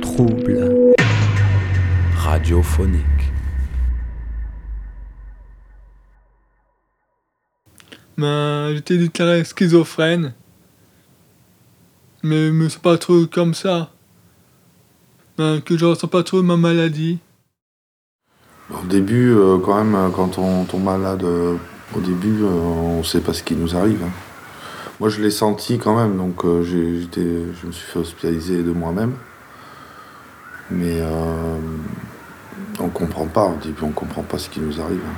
Trouble. Radiophonique. Ben, j'étais déclaré schizophrène. Mais, mais c'est pas trop comme ça. Ben, que je ressens pas trop ma maladie. Au début, euh, quand même, euh, quand on tombe malade, euh, au début, euh, on sait pas ce qui nous arrive. hein. Moi, je l'ai senti quand même, donc euh, je me suis fait hospitaliser de moi-même. Mais euh, on comprend pas, au début, on comprend pas ce qui nous arrive. hein.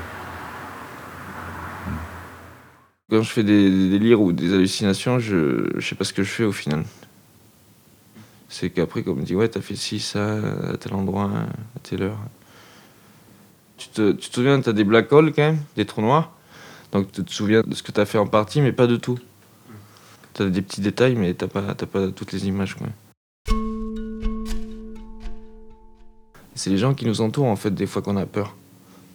Quand je fais des, des délires ou des hallucinations, je, je sais pas ce que je fais au final. C'est qu'après, comme on me dit, ouais, t'as fait ci, ça, à tel endroit, à telle heure. Tu te, tu te souviens, t'as des black holes quand même, des trous noirs? Donc tu te souviens de ce que t'as fait en partie, mais pas de tout. T'as des petits détails, mais t'as pas, t'as pas toutes les images. C'est les gens qui nous entourent, en fait, des fois qu'on a peur.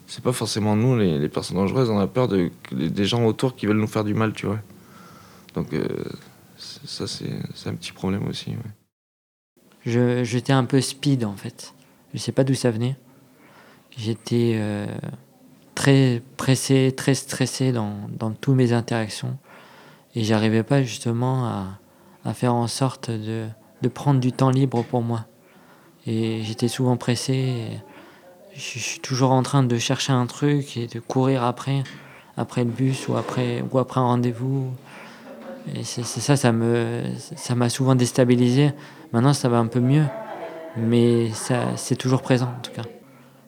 C'est pas forcément nous, les, les personnes dangereuses, on a peur de, des gens autour qui veulent nous faire du mal, tu vois. Donc euh, ça, c'est c'est un petit problème aussi. Je- J'étais un peu speed en fait. Je sais pas d'où ça venait. J'étais euh, très pressé, très stressé dans, dans toutes mes interactions. Et j'arrivais pas justement à, à faire en sorte de, de prendre du temps libre pour moi. Et j'étais souvent pressé. je, suis toujours en train de chercher un truc et de courir après, après le bus ou après, ou après un rendez-vous. Et c'est ça, ça me, ça m'a souvent déstabilisé. Maintenant, ça va un peu mieux, mais c'est toujours présent en tout cas.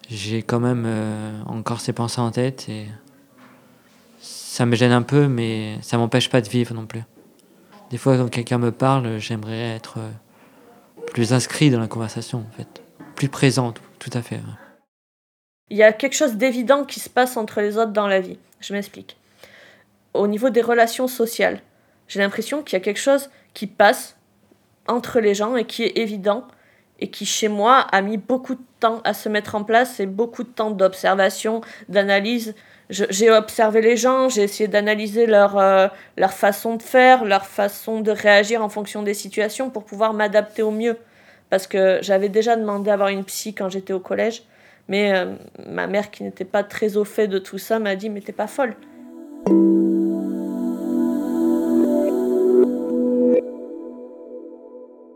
J'ai quand même euh, encore ces pensées en tête ça me gêne un peu, mais ça m'empêche pas de vivre non plus. Des fois, quand quelqu'un me parle, j'aimerais être euh, plus inscrit dans la conversation en fait, plus présent, tout, à fait. Il y a quelque chose d'évident qui se passe entre les autres dans la vie. Je m'explique. Au niveau des relations sociales, j'ai l'impression qu'il y a quelque chose qui passe entre les gens et qui est évident et qui, chez moi, a mis beaucoup de temps à se mettre en place et beaucoup de temps d'observation, d'analyse. J'ai observé les gens, j'ai essayé d'analyser leur, euh, leur façon de faire, leur façon de réagir en fonction des situations pour pouvoir m'adapter au mieux. Parce que j'avais déjà demandé à avoir une psy quand j'étais au collège. Mais euh, ma mère, qui n'était pas très au fait de tout ça, m'a dit Mais t'es pas folle.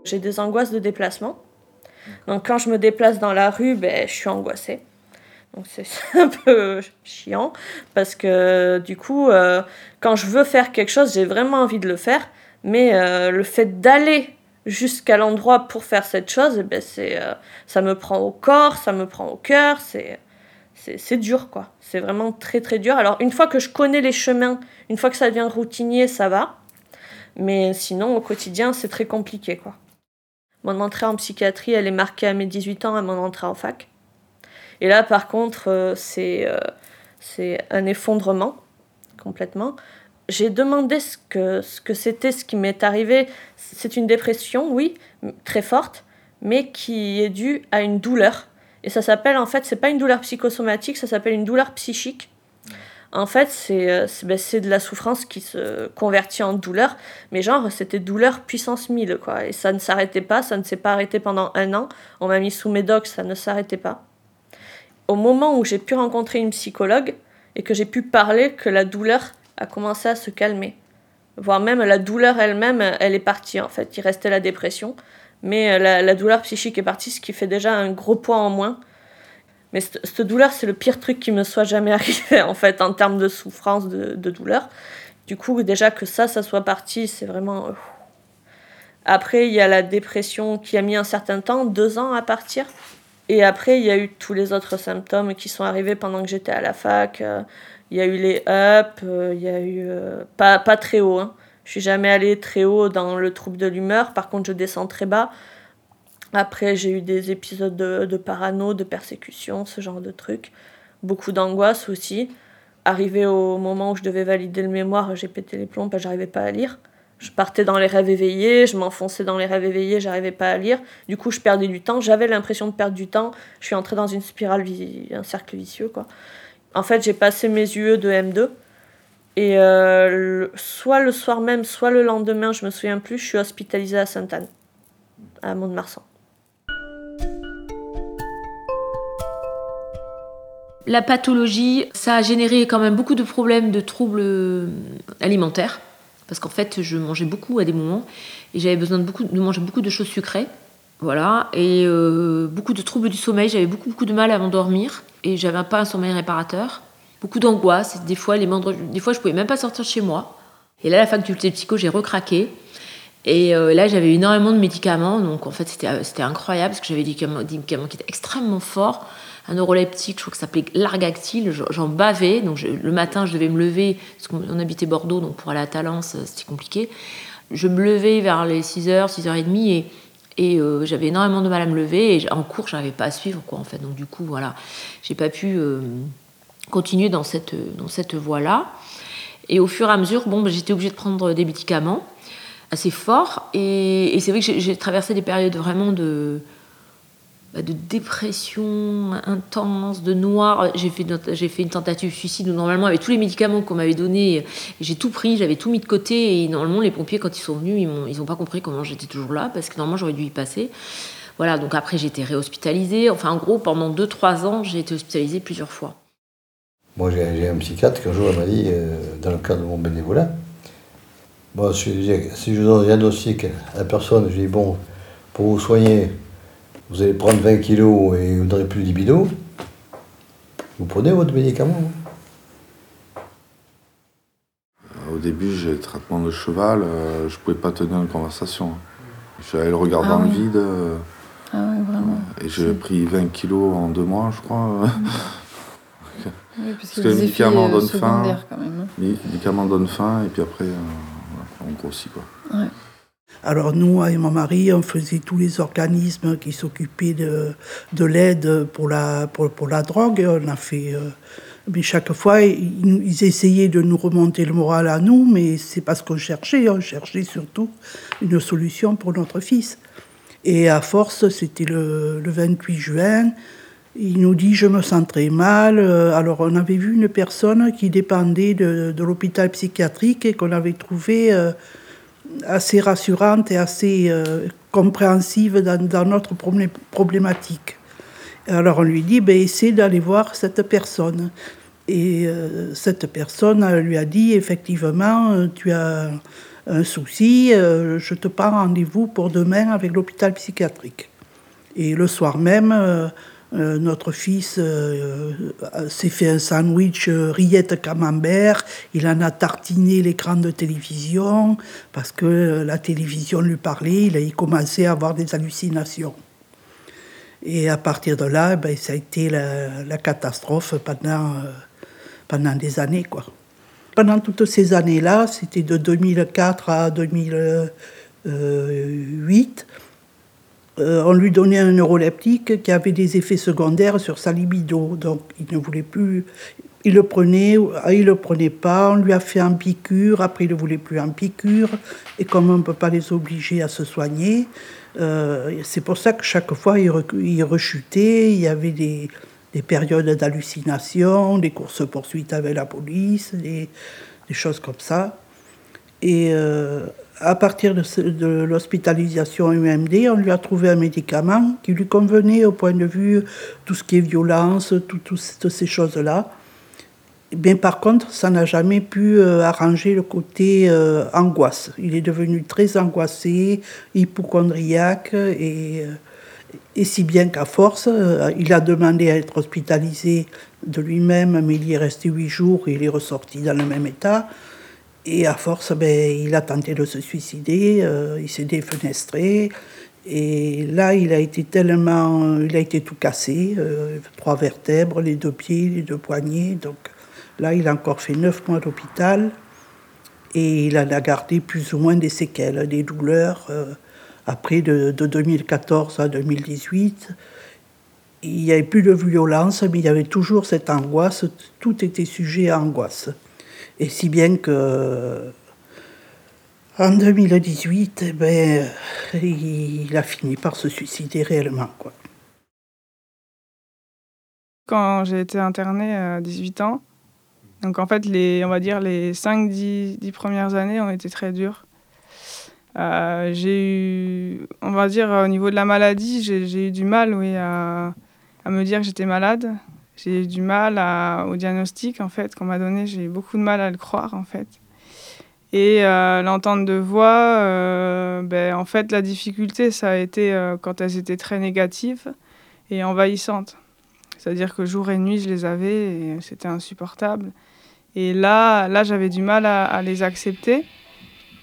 J'ai des angoisses de déplacement. Donc quand je me déplace dans la rue, ben, je suis angoissée. C'est un peu chiant parce que du coup, euh, quand je veux faire quelque chose, j'ai vraiment envie de le faire. Mais euh, le fait d'aller jusqu'à l'endroit pour faire cette chose, eh ben, euh, ça me prend au corps, ça me prend au cœur, c'est, c'est, c'est dur quoi. C'est vraiment très très dur. Alors une fois que je connais les chemins, une fois que ça devient routinier, ça va. Mais sinon, au quotidien, c'est très compliqué quoi. Mon entrée en psychiatrie, elle est marquée à mes 18 ans, à mon entrée en fac. Et là, par contre, euh, c'est, euh, c'est un effondrement complètement. J'ai demandé ce que, ce que c'était, ce qui m'est arrivé. C'est une dépression, oui, très forte, mais qui est due à une douleur. Et ça s'appelle, en fait, c'est pas une douleur psychosomatique, ça s'appelle une douleur psychique. En fait, c'est euh, c'est ben, de la souffrance qui se convertit en douleur, mais genre, c'était douleur puissance 1000, quoi. Et ça ne s'arrêtait pas, ça ne s'est pas arrêté pendant un an. On m'a mis sous médoc, ça ne s'arrêtait pas. Au moment où j'ai pu rencontrer une psychologue et que j'ai pu parler, que la douleur a commencé à se calmer. Voire même la douleur elle-même, elle est partie en fait. Il restait la dépression, mais euh, la, douleur psychique est partie, ce qui fait déjà un gros poids en moins. Mais cette, cette douleur, c'est le pire truc qui me soit jamais arrivé en fait en termes de souffrance, de, de douleur. Du coup, déjà que ça, ça soit parti, c'est vraiment. euh, Après, il y a la dépression qui a mis un certain temps, deux ans à partir. Et après, il y a eu tous les autres symptômes qui sont arrivés pendant que j'étais à la fac. Euh, Il y a eu les up, euh, il y a eu. euh, pas, pas très haut, hein. Je suis jamais allée très haut dans le trouble de l'humeur. Par contre, je descends très bas. Après, j'ai eu des épisodes de, parano, de persécution, ce genre de trucs. Beaucoup d'angoisse aussi. Arrivé au moment où je devais valider le mémoire, j'ai pété les plombs parce j'arrivais pas à lire. Je partais dans les rêves éveillés, je m'enfonçais dans les rêves éveillés, j'arrivais pas à lire. Du coup, je perdais du temps. J'avais l'impression de perdre du temps. Je suis entrée dans une spirale, un cercle vicieux, quoi. En fait, j'ai passé mes UE de M2 Et euh, soit le soir même, soit le lendemain, je me souviens plus, je suis hospitalisée à Sainte-Anne, à Mont-de-Marsan. La pathologie, ça a généré quand même beaucoup de problèmes de troubles euh, alimentaires. Parce qu'en fait, je mangeais beaucoup à des moments et j'avais besoin de, beaucoup, de manger beaucoup de choses sucrées. Voilà. Et euh, beaucoup de troubles du sommeil. J'avais beaucoup, beaucoup de mal à m'endormir et j'avais pas un sommeil réparateur. Beaucoup d'angoisse. Des fois, les moindres- des fois, je pouvais même pas sortir chez moi. Et là, à la faculté de psycho, j'ai recraqué. Et euh, là, j'avais énormément de médicaments. Donc, en fait, c'était c'était incroyable parce que j'avais des médicaments qui étaient extrêmement forts. Un neuroleptique, je crois que ça s'appelait Largactil. J'en- bavais. Donc, le matin, je devais me lever parce qu'on on habitait Bordeaux. Donc, pour aller à Talence, euh, c'était compliqué. Je me levais vers les 6h, 6h30 et, et euh, j'avais énormément de mal à me lever. Et en cours, j'arrivais pas à suivre, quoi, en fait. Donc, du coup, voilà. J'ai pas pu euh, continuer dans cette, dans cette voie-là. Et au fur et à mesure, bon, bah, j'étais obligée de prendre des médicaments assez forts. Et, c'est vrai que j'ai- traversé des périodes vraiment de, de dépression intense, de noir. J'ai fait, j'ai fait une tentative de suicide où normalement, avec tous les médicaments qu'on m'avait donnés, j'ai tout pris, j'avais tout mis de côté. Et normalement, les pompiers, quand ils sont venus, ils n'ont pas compris comment j'étais toujours là, parce que normalement, j'aurais dû y passer. Voilà, donc après, j'ai été réhospitalisée. Enfin, en gros, pendant 2-3 ans, j'ai été hospitalisée plusieurs fois. Moi, j'ai un psychiatre qu'un jour, il m'a dit, euh, dans le cadre de mon bénévolat, bon, si, si je donne un diagnostic à la personne, je dis, bon, pour vous soigner, vous allez prendre 20 kilos et vous n'aurez plus de libido, vous prenez votre médicament. hein. Au début, j'ai le traitement de cheval, euh, je pouvais pas tenir une conversation. J'avais le regard Ah dans le oui. vide euh, Ah ouais, vraiment. et j'ai pris 20 kilos en deux mois, je crois. Oui, parce que les médicaments euh, donnent faim. secondaires quand même. hein. Les médicaments donnent faim et puis après, euh, on grossit quoi. Alors nous, avec mon mari, on faisait tous les organismes qui s'occupaient de, de l'aide pour la, pour, pour la drogue. On a fait... euh, mais chaque fois, ils, essayaient de nous remonter le moral à nous, mais c'est pas ce qu'on cherchait. On cherchait surtout une solution pour notre fils. Et à force, c'était le, le 28 juin, il nous dit je me sens très mal. Euh, Alors on avait vu une personne qui dépendait de, de l'hôpital psychiatrique et qu'on avait trouvé euh, assez rassurante et assez euh, compréhensive dans, notre problé- problématique. Alors on lui dit, ben, essaie d'aller voir cette personne. Et euh, cette personne lui a dit, effectivement, euh, tu as un souci, je te prends rendez-vous pour demain avec l'hôpital psychiatrique. Et le soir même, euh, notre fils euh, euh, s'est fait un sandwich euh, rillettes camembert. Il en a tartiné l'écran de télévision parce que la télévision lui parlait. Il a commencé à avoir des hallucinations. Et à partir de là, ben, ça a été la, la catastrophe pendant, pendant des années. Quoi. Pendant toutes ces années-là, c'était de 2004 à 2008, euh, on lui donnait un neuroleptique qui avait des effets secondaires sur sa libido. Donc il ne voulait plus. Il le prenait, ah, il le prenait pas. On lui a fait en piqûre. Après, il ne voulait plus en piqûre. Et comme on ne peut pas les obliger à se soigner, euh, c'est pour ça que chaque fois il, rechutait. Il y avait des, des périodes d'hallucination, des courses-poursuites avec la police, des, des choses comme ça. Et euh, à partir de, ce- de l'hospitalisation UMD, on lui a trouvé un médicament qui lui convenait au point de vue tout ce qui est violence, tout- tout- toutes ces choses-là. Mais par contre, ça n'a jamais pu euh, arranger le côté euh, angoisse. Il est devenu très angoissé, hypochondriaque, et, euh, et si bien qu'à force, il a demandé à être hospitalisé de lui-même, mais il y est resté huit jours et il est ressorti dans le même état. Et à force, ben, il a tenté de se suicider, euh, il s'est défenestré. Et là, il a été tellement. Il a été tout cassé, euh, trois vertèbres, les deux pieds, les deux poignets. Donc là, il a encore fait neuf mois d'hôpital. Et il en a gardé plus ou moins des séquelles, des douleurs. euh, après, de, de 2014 à 2018, il n'y avait plus de violence, mais il y avait toujours cette angoisse. Tout était sujet à angoisse. Et si bien que en 2018, eh ben, il a fini par se suicider réellement. Quoi. Quand j'ai été internée à 18 ans, Donc en fait, les, on va dire les 5-10 premières années ont été très dures. Euh, j'ai eu, on va dire au niveau de la maladie, j'ai eu du mal oui, à me dire que j'étais malade. J'ai eu du mal au diagnostic en fait qu'on m'a donné. J'ai eu beaucoup de mal à le croire en fait. Et euh, l'entente de voix, euh, ben, en fait, la difficulté, ça a été euh, quand elles étaient très négatives et envahissantes. C'est-à-dire que jour et nuit, je les avais et c'était insupportable. Et là, là j'avais du mal à, à, les accepter.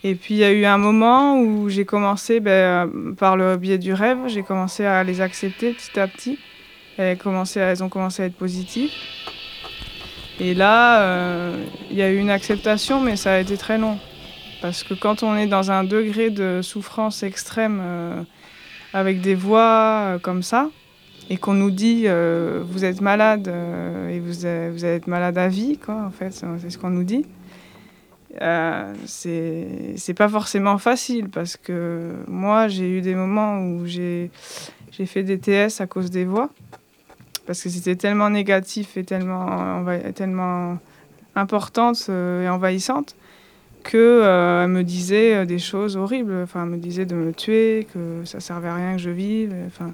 Et puis, il y a eu un moment où j'ai commencé, ben, par le biais du rêve, j'ai commencé à les accepter petit à petit. Elles, ont commencé à être positives. Et là, euh, il y a eu une acceptation, mais ça a été très long. Parce que quand on est dans un degré de souffrance extrême, euh, avec des voix euh, comme ça, et qu'on nous dit vous êtes malade et vous allez être malade à vie, quoi, en fait, c'est ce qu'on nous dit. c'est pas forcément facile parce que moi, j'ai eu des moments où j'ai fait des TS à cause des voix parce que c'était tellement négatif et tellement, importante et envahissante que euh, me disait des choses horribles. Enfin, elle me disait de me tuer, que ça servait à rien que je vive. Enfin,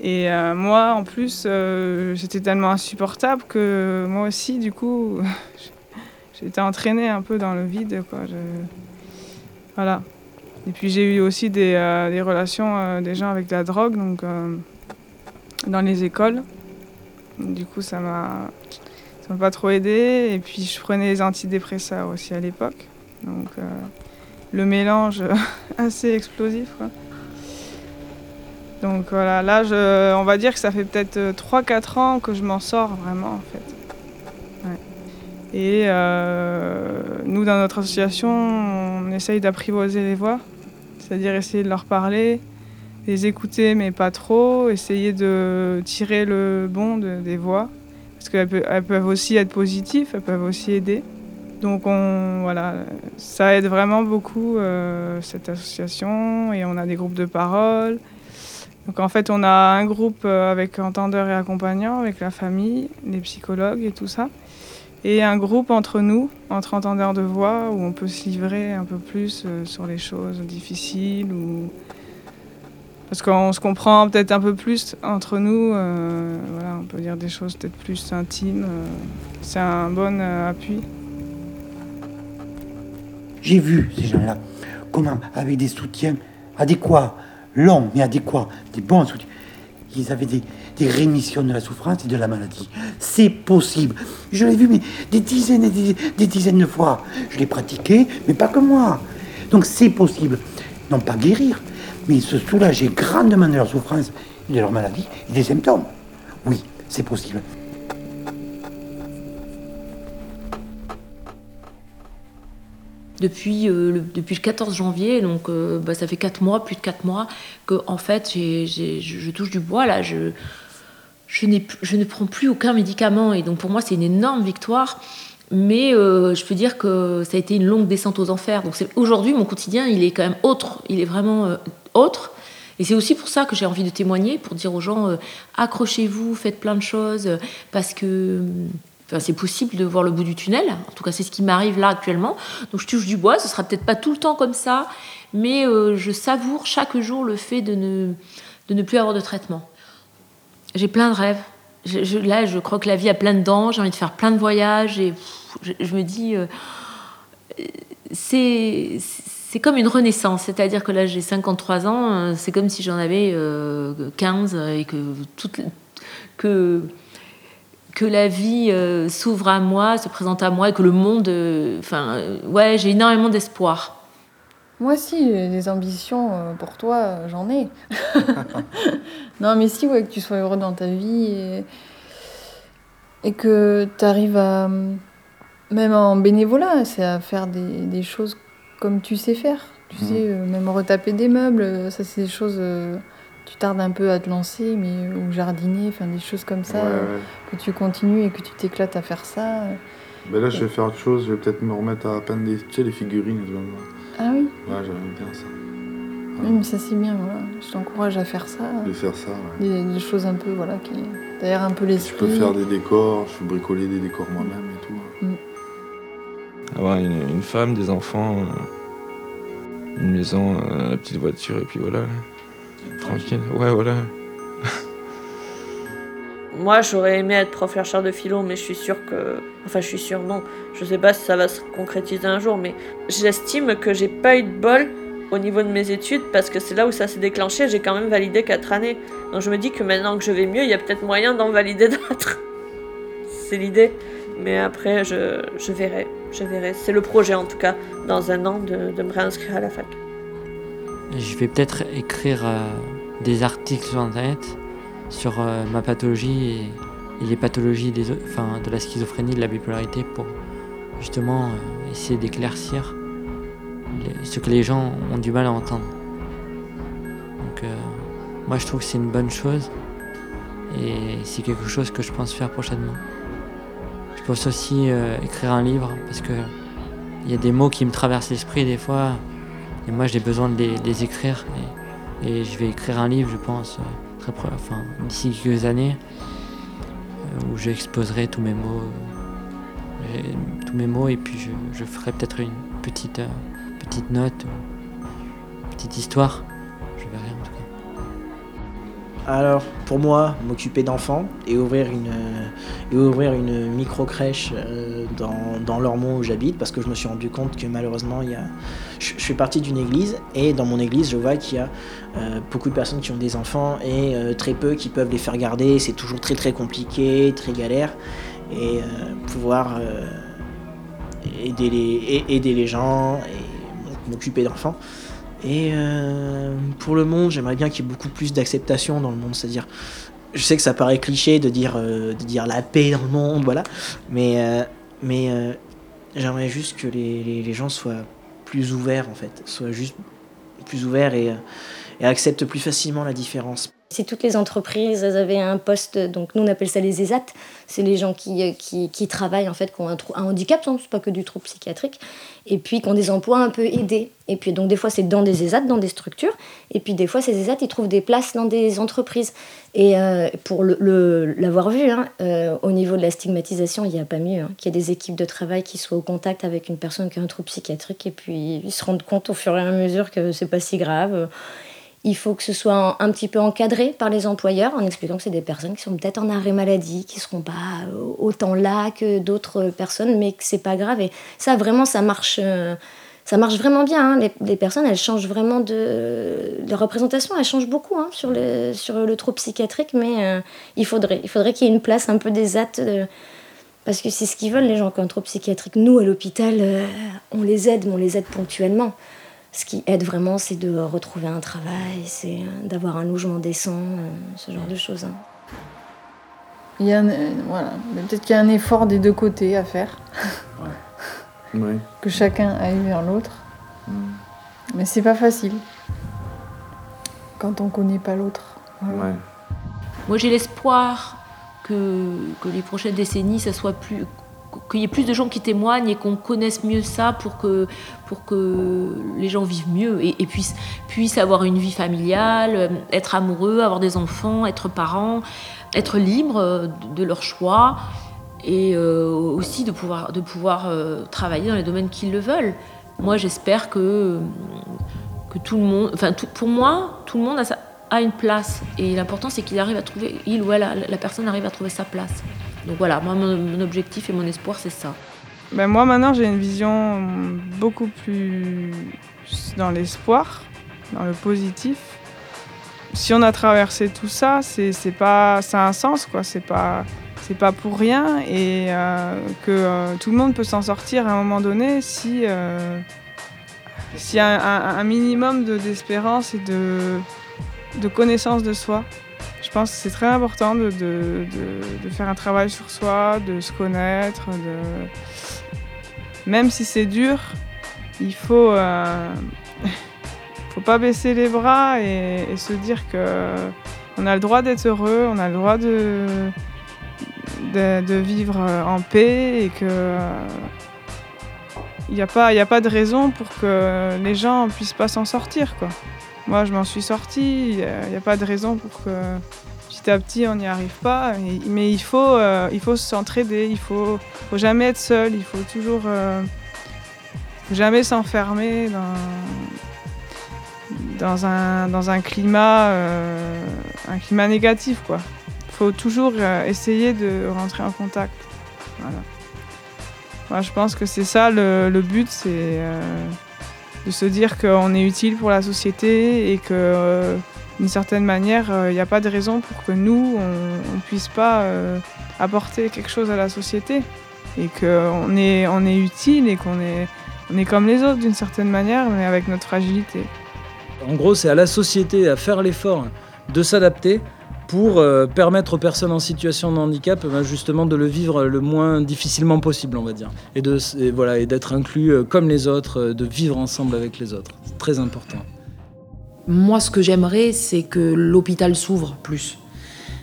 et euh, moi, en plus, euh, j'étais tellement insupportable que moi aussi, du coup, j'étais entraînée un peu dans le vide. Voilà. Et puis j'ai eu aussi des, euh, des relations des gens avec de la drogue. Donc dans les écoles. Du coup, ça m'a ça m'a pas trop aidé. Et puis, je prenais les antidépresseurs aussi à l'époque. Donc, euh, le mélange assez explosif. Donc voilà, là, on va dire que ça fait peut-être 3-4 ans que je m'en sors vraiment, en fait. Et euh, nous, dans notre association, on essaye d'apprivoiser les voix, c'est-à-dire essayer de leur parler, les écouter mais pas trop, essayer de tirer le bon de, des voix, parce qu'elles peuvent, aussi être positives, elles peuvent aussi aider. Donc on, voilà, ça aide vraiment beaucoup euh, cette association et on a des groupes de parole. Donc en fait on a un groupe avec entendeurs et accompagnants, avec la famille, les psychologues et tout ça. Et un groupe entre nous, entre entendeurs de voix, où on peut se livrer un peu plus euh, sur les choses difficiles ou parce qu'on se comprend peut-être un peu plus entre nous. Euh, voilà, on peut dire des choses peut-être plus intimes. Euh, c'est un bon euh, appui. J'ai vu ces gens-là, comment, avec des soutiens adéquats, longs mais adéquats, des bons soutiens, ils avaient des, des rémissions de la souffrance et de la maladie. C'est possible. Je l'ai vu des dizaines et des, des dizaines de fois. Je l'ai pratiqué, mais pas que moi. Donc c'est possible. Non pas guérir, mais se soulager grandement de leur souffrance de leur maladie et des symptômes. Oui, c'est possible. Depuis, euh, le, depuis le 14 janvier, donc euh, bah, ça fait 4 mois, plus de 4 mois, que en fait je, touche du bois là, je, je, je ne prends plus aucun médicament et donc pour moi c'est une énorme victoire. Mais euh, je peux dire que ça a été une longue descente aux enfers. Donc aujourd'hui, mon quotidien, il est quand même autre. Il est vraiment Et c'est aussi pour ça que j'ai envie de témoigner, pour dire aux gens, euh, accrochez-vous, faites plein de choses, parce que c'est possible de voir le bout du tunnel. En tout cas, c'est ce qui m'arrive là actuellement. Donc je touche du bois, ce sera peut-être pas tout le temps comme ça, mais je savoure chaque jour le fait de ne, de ne plus avoir de traitement. J'ai plein de rêves. Je, là, je crois que la vie a plein de dents, j'ai envie de faire plein de voyages et je, me dis, euh, c'est comme une renaissance, c'est-à-dire que là j'ai 53 ans, c'est comme si j'en avais euh, 15 et que, toute, que, que la vie euh, s'ouvre à moi, se présente à moi et que le monde. Enfin, ouais, j'ai énormément d'espoir. Moi aussi, des ambitions pour toi, j'en ai. non, mais si, ouais, que tu sois heureux dans ta vie et, que tu arrives à, même en bénévolat, c'est à faire des, choses comme tu sais faire. Tu mmh. sais, euh, même retaper des meubles, ça c'est des choses. Euh, tu tardes un peu à te lancer, mais ou jardiner, enfin des choses comme ça, Ouais, ouais. que tu continues et que tu t'éclates à faire ça. Ben là, je vais faire autre chose, je vais peut-être me remettre à peindre des, tu sais, les figurines. Ah oui Ouais, j'aime bien ça. Oui, mais ça c'est bien, voilà. Je t'encourage à faire ça. De faire ça, ouais. Des, des choses un peu, voilà, qui d'ailleurs un peu Je l'esprit. peux faire des décors, je peux bricoler des décors moi-même. Avoir une, femme, des enfants, euh, une maison, euh, la petite voiture, et puis voilà. Tranquille. Ouais, voilà. Moi, j'aurais aimé être prof chercheur de philo, mais je suis sûre que. Enfin, je suis sûre, non. Je sais pas si ça va se concrétiser un jour, mais j'estime que j'ai pas eu de bol au niveau de mes études parce que c'est là où ça s'est déclenché. J'ai quand même validé 4 années. Donc je me dis que maintenant que je vais mieux, il y a peut-être moyen d'en valider d'autres. c'est l'idée. Mais après, je, je verrai. Je verrai. C'est le projet, en tout cas, dans un an, de, de me réinscrire à la fac. Je vais peut-être écrire euh, des articles sur Internet sur euh, ma pathologie et, les pathologies des, enfin, de la schizophrénie, de la bipolarité pour justement euh, essayer d'éclaircir ce que les gens ont du mal à entendre. Donc moi je trouve que c'est une bonne chose et c'est quelque chose que je pense faire prochainement. Pense aussi euh, écrire un livre parce que il y a des mots qui me traversent l'esprit des fois et moi j'ai besoin de les, écrire et, je vais écrire un livre je pense euh, très enfin, d'ici quelques années euh, où j'exposerai tous mes mots tous mes mots et puis je, ferai peut-être une petite, petite note, petite histoire. Je verrai en tout cas. Alors, pour moi, m'occuper d'enfants et ouvrir une, euh, et ouvrir une micro-crèche euh, dans, dans l'Ormont où j'habite, parce que je me suis rendu compte que malheureusement, il y a... je, fais partie d'une église, et dans mon église, je vois qu'il y a euh, beaucoup de personnes qui ont des enfants et très peu qui peuvent les faire garder. C'est toujours très très compliqué, très galère. Et pouvoir aider, les, aider les gens et m'occuper d'enfants. Et euh, pour le monde, j'aimerais bien qu'il y ait beaucoup plus d'acceptation dans le monde. C'est-à-dire, je sais que ça paraît cliché de dire, euh, de dire la paix dans le monde, voilà. Mais, euh, mais euh, j'aimerais juste que les, les- gens soient plus ouverts, en fait. Soient juste plus ouverts et, euh, et acceptent plus facilement la différence. Si toutes les entreprises elles avaient un poste, donc nous on appelle ça les ESAT, c'est les gens qui, qui, travaillent en fait, qui ont un, trou- un handicap, hein, c'est pas que du trouble psychiatrique, et puis qui ont des emplois un peu aidés. Et puis donc des fois c'est dans des ESAT, dans des structures, et puis des fois ces ESAT ils trouvent des places dans des entreprises. Et euh, pour l'avoir vu, hein, euh, au niveau de la stigmatisation, il n'y a pas mieux, hein, qu'il y ait des équipes de travail qui soient au contact avec une personne qui a un trouble psychiatrique, et puis ils se rendent compte au fur et à mesure que c'est pas si grave. Il faut que ce soit un, petit peu encadré par les employeurs en expliquant que c'est des personnes qui sont peut-être en arrêt maladie, qui seront pas euh, autant là que d'autres personnes, mais que c'est pas grave. Et ça, vraiment, ça marche. euh, ça marche vraiment bien. hein. Les, personnes, elles changent vraiment de. Représentation, elle change beaucoup hein, sur, le, sur le trouble psychiatrique, mais euh, il faudrait, faudrait qu'il y ait une place un peu des actes. euh, parce que c'est ce qu'ils veulent, les gens qui ont un trouble psychiatrique. Nous, à l'hôpital, on les aide, mais on les aide ponctuellement. Ce qui aide vraiment, c'est de retrouver un travail, c'est euh, d'avoir un logement décent, euh, ce genre de choses. hein. Il y a un- euh, voilà. Peut-être qu'il y a un effort des deux côtés à faire, Oui. que chacun aille vers l'autre. Mais c'est pas facile quand on connaît pas l'autre. Voilà. Moi, j'ai l'espoir que, que les prochaines décennies, ça soit plus qu'il y ait plus de gens qui témoignent et qu'on connaisse mieux ça pour que, pour que les gens vivent mieux et, puissent, puissent avoir une vie familiale, euh, être amoureux, avoir des enfants, être parents, être libres euh, de, leurs choix et euh, aussi de pouvoir, de pouvoir travailler dans les domaines qu'ils le veulent. Moi, j'espère que, que tout le monde, enfin, tout- pour moi, tout le monde a, a une place. Et l'important, c'est qu'il arrive à trouver, il ou elle, la personne arrive à trouver sa place. Donc voilà, moi, mon, objectif et mon espoir, c'est ça. Ben moi maintenant j'ai une vision beaucoup plus dans l'espoir, dans le positif. Si on a traversé tout ça, c'est pas ça a un sens quoi, c'est pas c'est pas pour rien et euh, que euh, tout le monde peut s'en sortir à un moment donné si euh, y a un, minimum de- d'espérance et de de connaissance de soi. Je pense que c'est très important de, de- de- faire un travail sur soi, de se connaître, même si c'est dur, il faut, euh, faut pas baisser les bras et, se dire que on a le droit d'être heureux, on a le droit de, de, vivre en paix et que il n'y a, pas- a pas de raison pour que les gens puissent pas s'en sortir. Quoi. Moi, je m'en suis sortie. Il n'y a, pas de raison pour que petit à petit on n'y arrive pas. mais il faut, euh, il faut s'entraider. Il faut, faut jamais être seul. Il faut toujours euh, jamais s'enfermer dans, un, dans un climat, euh, un climat négatif. Il faut toujours essayer de rentrer en contact. Voilà. Moi, je pense que c'est ça le, le but, c'est de se dire qu'on est utile pour la société et que euh, d'une certaine manière, il euh, n'y a pas de raison pour que nous, on ne puisse pas euh, apporter quelque chose à la société et qu'on est, on est utile et qu'on est, on est comme les autres d'une certaine manière, mais avec notre fragilité. En gros, c'est à la société à faire l'effort de s'adapter pour euh, permettre aux personnes en situation de handicap ben, justement de le vivre le moins difficilement possible, on va dire. Et, de, voilà, et d'être inclus euh, comme les autres, euh, de vivre ensemble avec les autres. C'est très important. Moi, ce que j'aimerais, c'est que l'hôpital s'ouvre plus.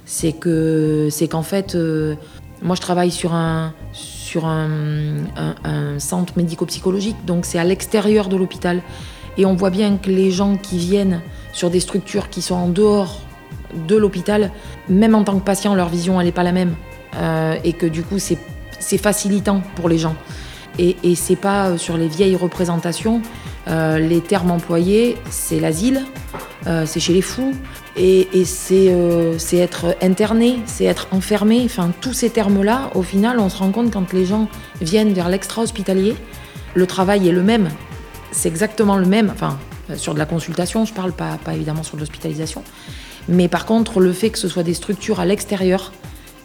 C'est que, c'est qu'en fait, moi, je travaille sur un, sur un, un centre médico-psychologique, donc c'est à l'extérieur de l'hôpital. Et on voit bien que les gens qui viennent sur des structures qui sont en dehors de l'hôpital, même en tant que patient, leur vision, n'est pas la même. Euh, et que du coup, c'est facilitant pour les gens. Et, et c'est pas euh, sur les vieilles représentations. Euh, les termes employés, c'est l'asile, c'est chez les fous, et, et c'est être interné, c'est être enfermé. Enfin, tous ces termes-là, au final, on se rend compte quand les gens viennent vers l'extra-hospitalier, le travail est le même. C'est exactement le même. Enfin, sur de la consultation, je parle pas, pas évidemment sur de l'hospitalisation. Mais par contre, le fait que ce soit des structures à l'extérieur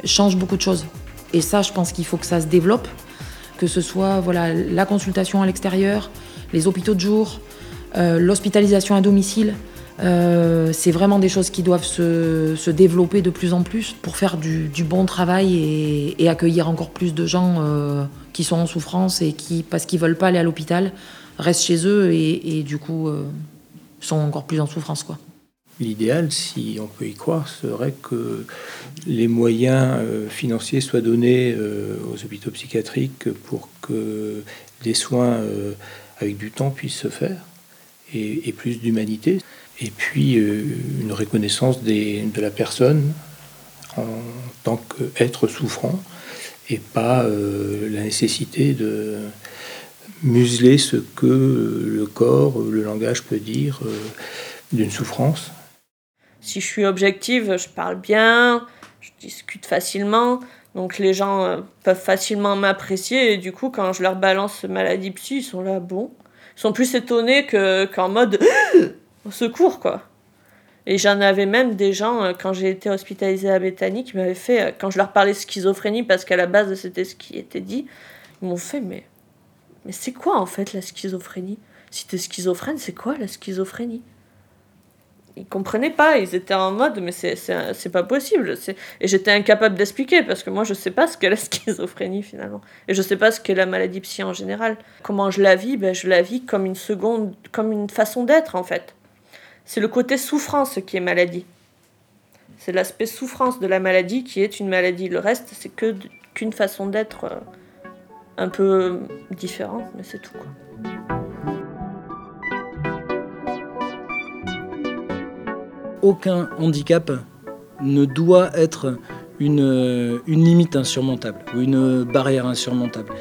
change beaucoup de choses. Et ça, je pense qu'il faut que ça se développe, que ce soit voilà, la consultation à l'extérieur, les hôpitaux de jour, euh, l'hospitalisation à domicile. Euh, c'est vraiment des choses qui doivent se, développer de plus en plus pour faire du, bon travail et, accueillir encore plus de gens euh, qui sont en souffrance et qui, parce qu'ils veulent pas aller à l'hôpital, restent chez eux et, et du coup sont encore plus en souffrance. quoi. L'idéal, si on peut y croire, serait que les moyens euh, financiers soient donnés euh, aux hôpitaux psychiatriques pour que des soins euh, avec du temps puissent se faire et, plus d'humanité. Et puis une reconnaissance de la personne en tant qu'être souffrant et pas la nécessité de museler ce que le corps, le langage peut dire d'une souffrance. Si je suis objective, je parle bien, je discute facilement. Donc les gens euh, peuvent facilement m'apprécier et du coup quand je leur balance maladie psy, ils sont là bon. Ils sont plus étonnés que, qu'en mode au secours quoi. Et j'en avais même des gens euh, quand j'ai été hospitalisée à Bethany qui m'avaient fait euh, quand je leur parlais schizophrénie parce qu'à la base c'était ce qui était dit, ils m'ont fait mais mais c'est quoi en fait la schizophrénie? Si t'es schizophrène, c'est quoi la schizophrénie? Ils comprenaient pas, ils étaient en mode mais c'est pas possible. Et j'étais incapable d'expliquer parce que moi je sais pas ce qu'est la schizophrénie finalement. Et je sais pas ce qu'est la maladie psy en général. Comment je la vis ben, Je la vis comme une seconde, comme une façon d'être en fait. C'est le côté souffrance qui est maladie. C'est l'aspect souffrance de la maladie qui est une maladie. Le reste c'est qu'une façon d'être euh, un peu différente, mais c'est tout quoi. Aucun handicap ne doit être une, limite insurmontable ou une barrière insurmontable.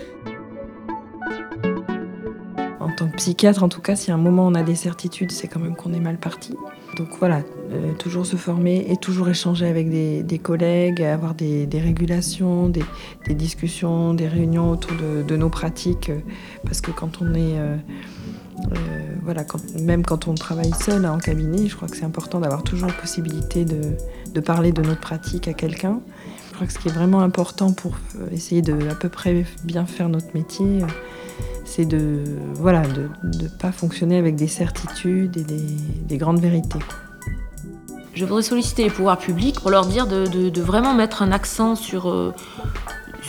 En tant que psychiatre, en tout cas, si à un moment on a des certitudes, c'est quand même qu'on est mal parti. Donc voilà, euh, toujours se former et toujours échanger avec des, collègues, avoir des, régulations, des, discussions, des réunions autour de, nos pratiques. Euh, parce que quand on est euh, euh, même quand on travaille seul hein, en cabinet, je crois que c'est important d'avoir toujours la possibilité de, parler de notre pratique à quelqu'un. Je crois que ce qui est vraiment important pour euh, essayer de à peu près bien faire notre métier, euh, c'est de voilà de ne pas fonctionner avec des certitudes et des, grandes vérités. Je voudrais solliciter les pouvoirs publics pour leur dire de, vraiment mettre un accent sur,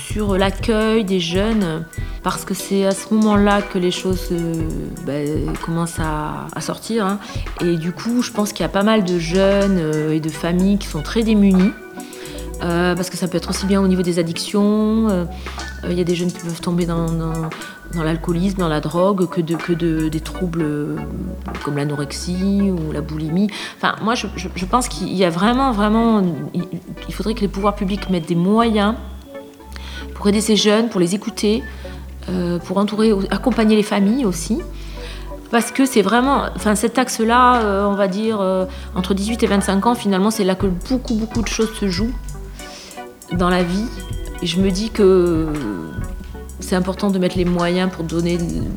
sur l'accueil des jeunes, parce que c'est à ce moment-là que les choses euh, ben, commencent à, sortir. Hein. Et du coup, je pense qu'il y a pas mal de jeunes euh, et de familles qui sont très démunis. Euh, parce que ça peut être aussi bien au niveau des addictions. euh, Il y a des jeunes qui peuvent tomber dans, l'alcoolisme, dans la drogue, que, de, que de, des troubles comme l'anorexie ou la boulimie. Enfin, moi, je, je- pense qu'il y a vraiment, vraiment, il faudrait que les pouvoirs publics mettent des moyens pour aider ces jeunes, pour les écouter, euh, pour entourer, accompagner les familles aussi. Parce que c'est vraiment, enfin cet axe-là, euh, on va dire euh, entre 18 et 25 ans, finalement, c'est là que beaucoup, beaucoup de choses se jouent dans la vie. Et je me dis que c'est important de mettre les moyens pour donner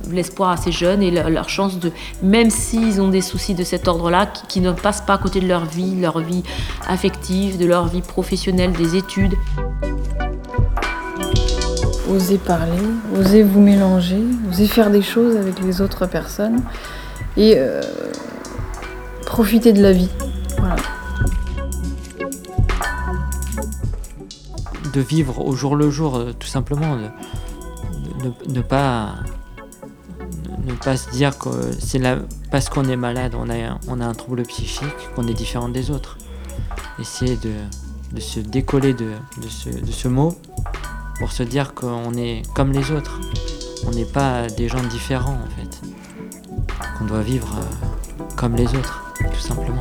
l'espoir à ces jeunes et leur, chance de, même s'ils ont des soucis de cet ordre-là, qui, qui ne passent pas à côté de leur vie, leur vie affective, de leur vie professionnelle, des études. Osez parler, osez vous mélanger, osez faire des choses avec les autres personnes et euh, profiter de la vie. De vivre au jour le jour, euh, tout simplement, ne pas ne- pas se dire que c'est là parce qu'on est malade, on a, on a un trouble psychique, qu'on est différent des autres. Essayer de, de se décoller de, de ce, de ce mot pour se dire qu'on est comme les autres. On n'est pas des gens différents en fait. Qu'on doit vivre euh, comme les autres, tout simplement.